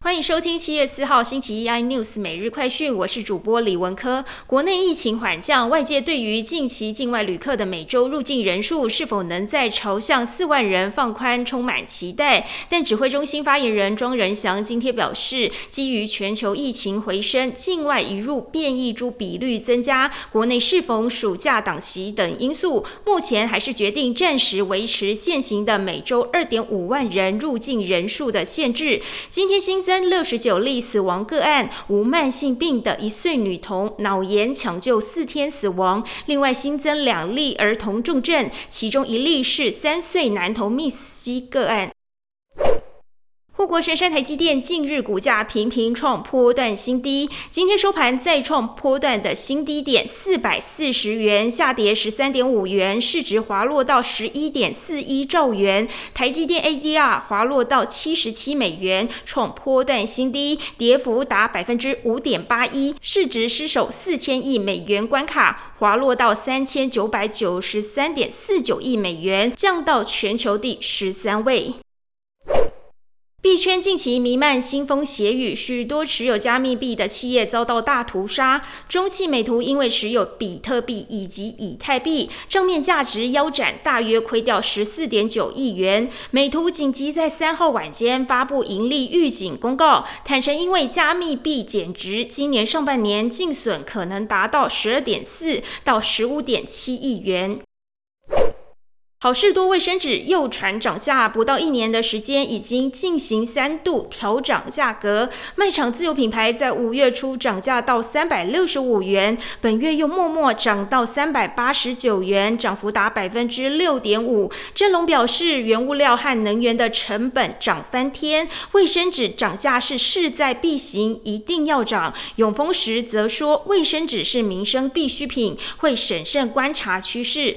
欢迎收听七月四号星期一 iNews 每日快讯，我是主播李文科。国内疫情缓降，外界对于近期境外旅客的每周入境人数是否能再朝向四万人放宽充满期待。但指挥中心发言人庄仁祥今天表示，基于全球疫情回升、境外移入变异株比率增加、国内适逢暑假档期等因素，目前还是决定暂时维持现行的每周二点五万人入境人数的限制。今天新增。六十九例死亡个案，无慢性病的一岁女童脑炎抢救四天死亡。另外新增两例儿童重症，其中一例是三岁男童 Miss C 个案。护国神山台积电近日股价频频创波段新低，今天收盘再创波段的新低点四百四十元，下跌十三点五元，市值滑落到十一点四一兆元。台积电 ADR 滑落到七十七美元，创波段新低，跌幅达百分之五点八一，市值失守四千亿美元关卡，滑落到三千九百九十三点四九亿美元，降到全球第十三位。币圈近期弥漫腥风血雨，许多持有加密币的企业遭到大屠杀。中汽美图因为持有比特币以及以太币，账面价值腰斩，大约亏掉十四点九亿元。美图紧急在三号晚间发布盈利预警公告，坦承因为加密币减值，今年上半年净损可能达到十二点四到十五点七亿元。好事多卫生纸又传涨价，不到一年的时间，已经进行三度调涨价格。卖场自有品牌在五月初涨价到三百六十五元，本月又默默涨到三百八十九元，涨幅达百分之六点五。正隆表示，原物料和能源的成本涨翻天，卫生纸涨价是势在必行，一定要涨。永丰时则说，卫生纸是民生必需品，会审慎观察趋势。